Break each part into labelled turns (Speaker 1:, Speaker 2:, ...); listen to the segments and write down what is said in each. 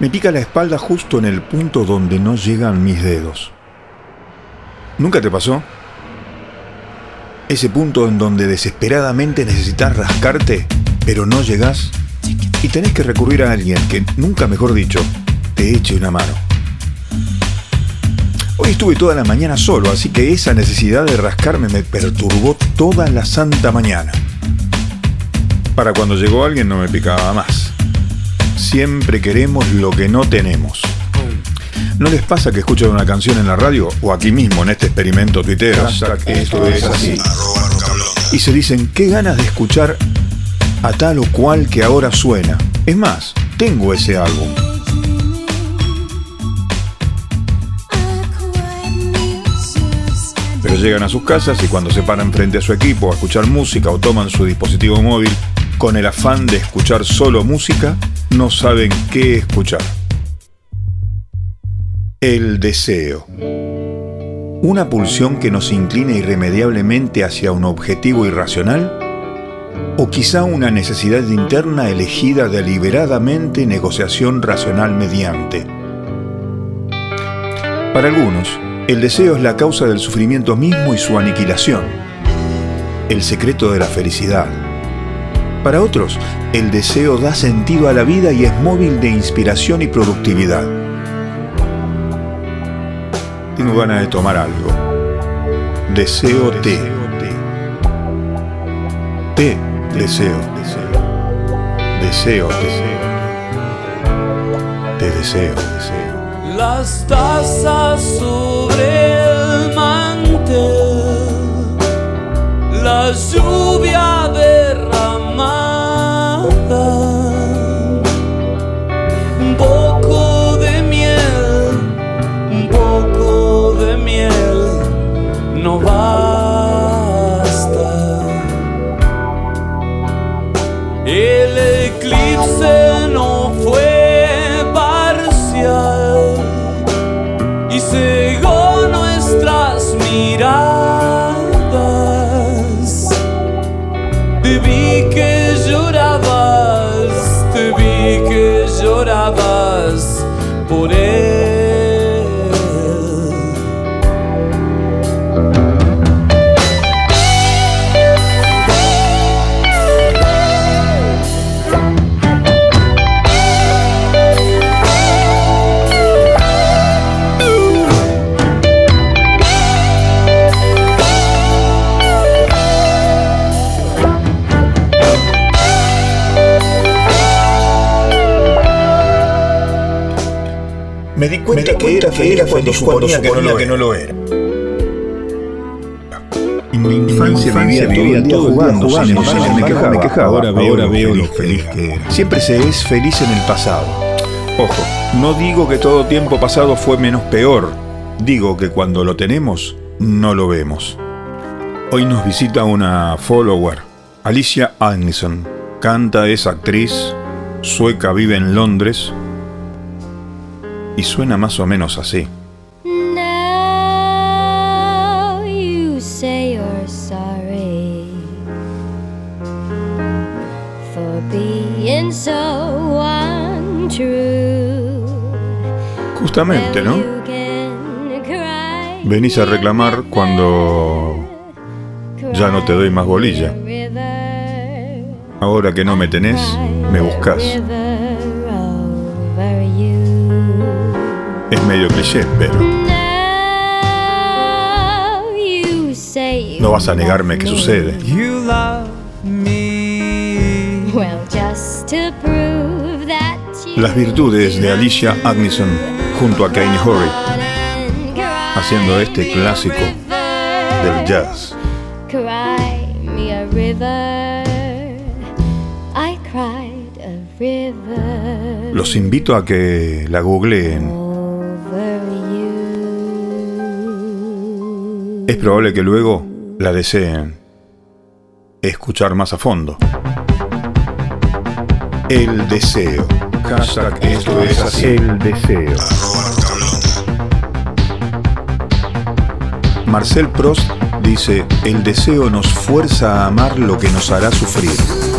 Speaker 1: Me pica la espalda justo en el punto donde no llegan mis dedos. ¿Nunca te pasó? Ese punto en donde desesperadamente necesitas rascarte, pero no llegas y tenés que recurrir a alguien que, nunca mejor dicho, te eche una mano. Hoy estuve toda la mañana solo, así que esa necesidad de rascarme me perturbó toda la santa mañana. Para cuando llegó alguien no me picaba más. Siempre queremos lo que no tenemos. ¿No les pasa que escuchan una canción en la radio o aquí mismo en este experimento tuitero? Esto es así. Y se dicen, qué ganas de escuchar a tal o cual que ahora suena. Es más, tengo ese álbum. Pero llegan a sus casas y cuando se paran frente a su equipo a escuchar música o toman su dispositivo móvil con el afán de escuchar solo música, no saben qué escuchar. El deseo. ¿Una pulsión que nos inclina irremediablemente hacia un objetivo irracional? ¿O quizá una necesidad interna elegida deliberadamente negociación racional mediante? Para algunos, el deseo es la causa del sufrimiento mismo y su aniquilación, el secreto de la felicidad. Para otros, el deseo da sentido a la vida y es móvil de inspiración y productividad. Tengo ganas de tomar algo. Deseo té. Té, deseo. Deseo, deseo. Te deseo, deseo
Speaker 2: las tazas sobre el mantel, la lluvia y cegó nuestras miradas. Que,
Speaker 1: era, que era cuando suponía, que, no, que no lo era. En mi infancia, vivía, vivía todo jugando, jugando, jugando me, quejaba, me quejaba. Ahora veo, ahora veo lo feliz que era. Siempre se es feliz en el pasado. Ojo, no digo que todo tiempo pasado fue menos peor. Digo que cuando lo tenemos, no lo vemos. Hoy nos visita una follower, Alicia Agneson. Canta, es actriz, sueca, vive en Londres, y suena más o menos así.
Speaker 3: Now you say you're sorry for being so untrue.
Speaker 1: Justamente, ¿no? Venís a reclamar cuando ya no te doy más bolilla. Ahora que no me tenés, me buscas. Es medio cliché, pero... No vas a negarme que sucede. Las virtudes de Alicia Agneson junto a Kane Horry, haciendo este clásico del jazz. Los invito a que la googleen es probable que luego la deseen escuchar más a fondo. El deseo. Hashtag esto es así. El deseo. Marcel Prost dice, el deseo nos fuerza a amar lo que nos hará sufrir.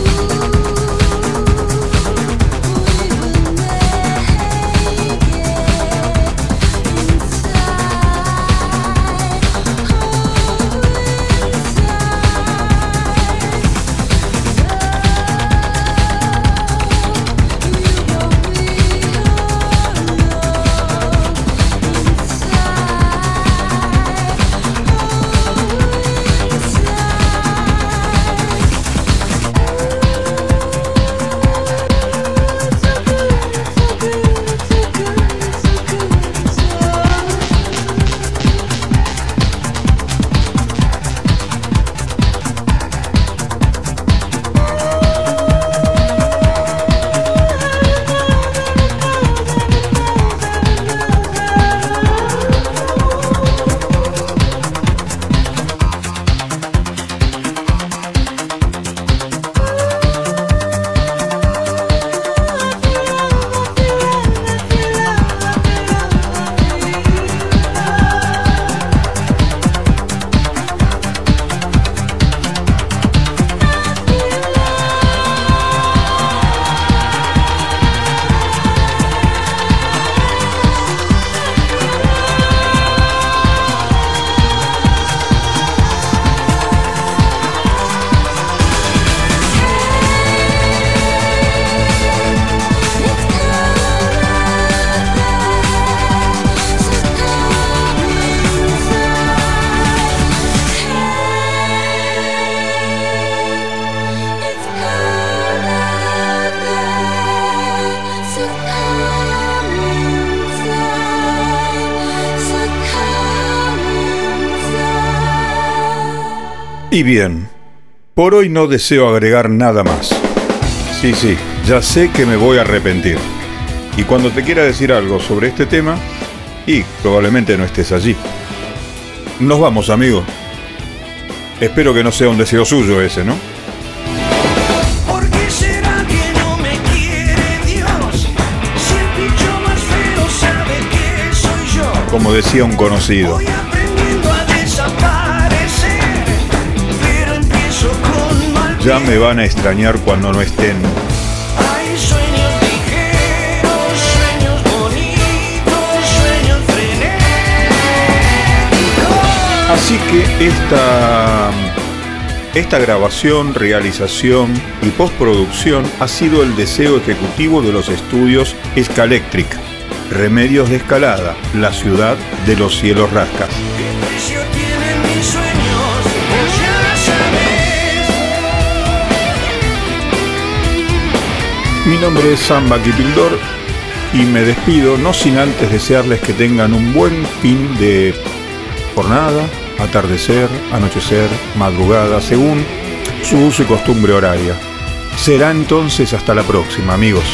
Speaker 1: Y bien, por hoy no deseo agregar nada más. Sí, sí, ya sé que me voy a arrepentir. Y cuando te quiera decir algo sobre este tema, y probablemente no estés allí. Nos vamos, amigo. Espero que no sea un deseo suyo ese, ¿no?
Speaker 4: ¿Por qué será que
Speaker 1: Ya me van a extrañar cuando no estén.
Speaker 4: Hay sueños ligeros, sueños bonitos, sueños frenéticos.
Speaker 1: Así que esta, esta grabación, realización y postproducción ha sido el deseo ejecutivo de los estudios Escalectric, Remedios de Escalada, la ciudad de los cielos rascas. Mi nombre es Samba Kipildor y me despido no sin antes desearles que tengan un buen fin de jornada, atardecer, anochecer, madrugada, según su uso y costumbre horaria. Será entonces hasta la próxima, amigos.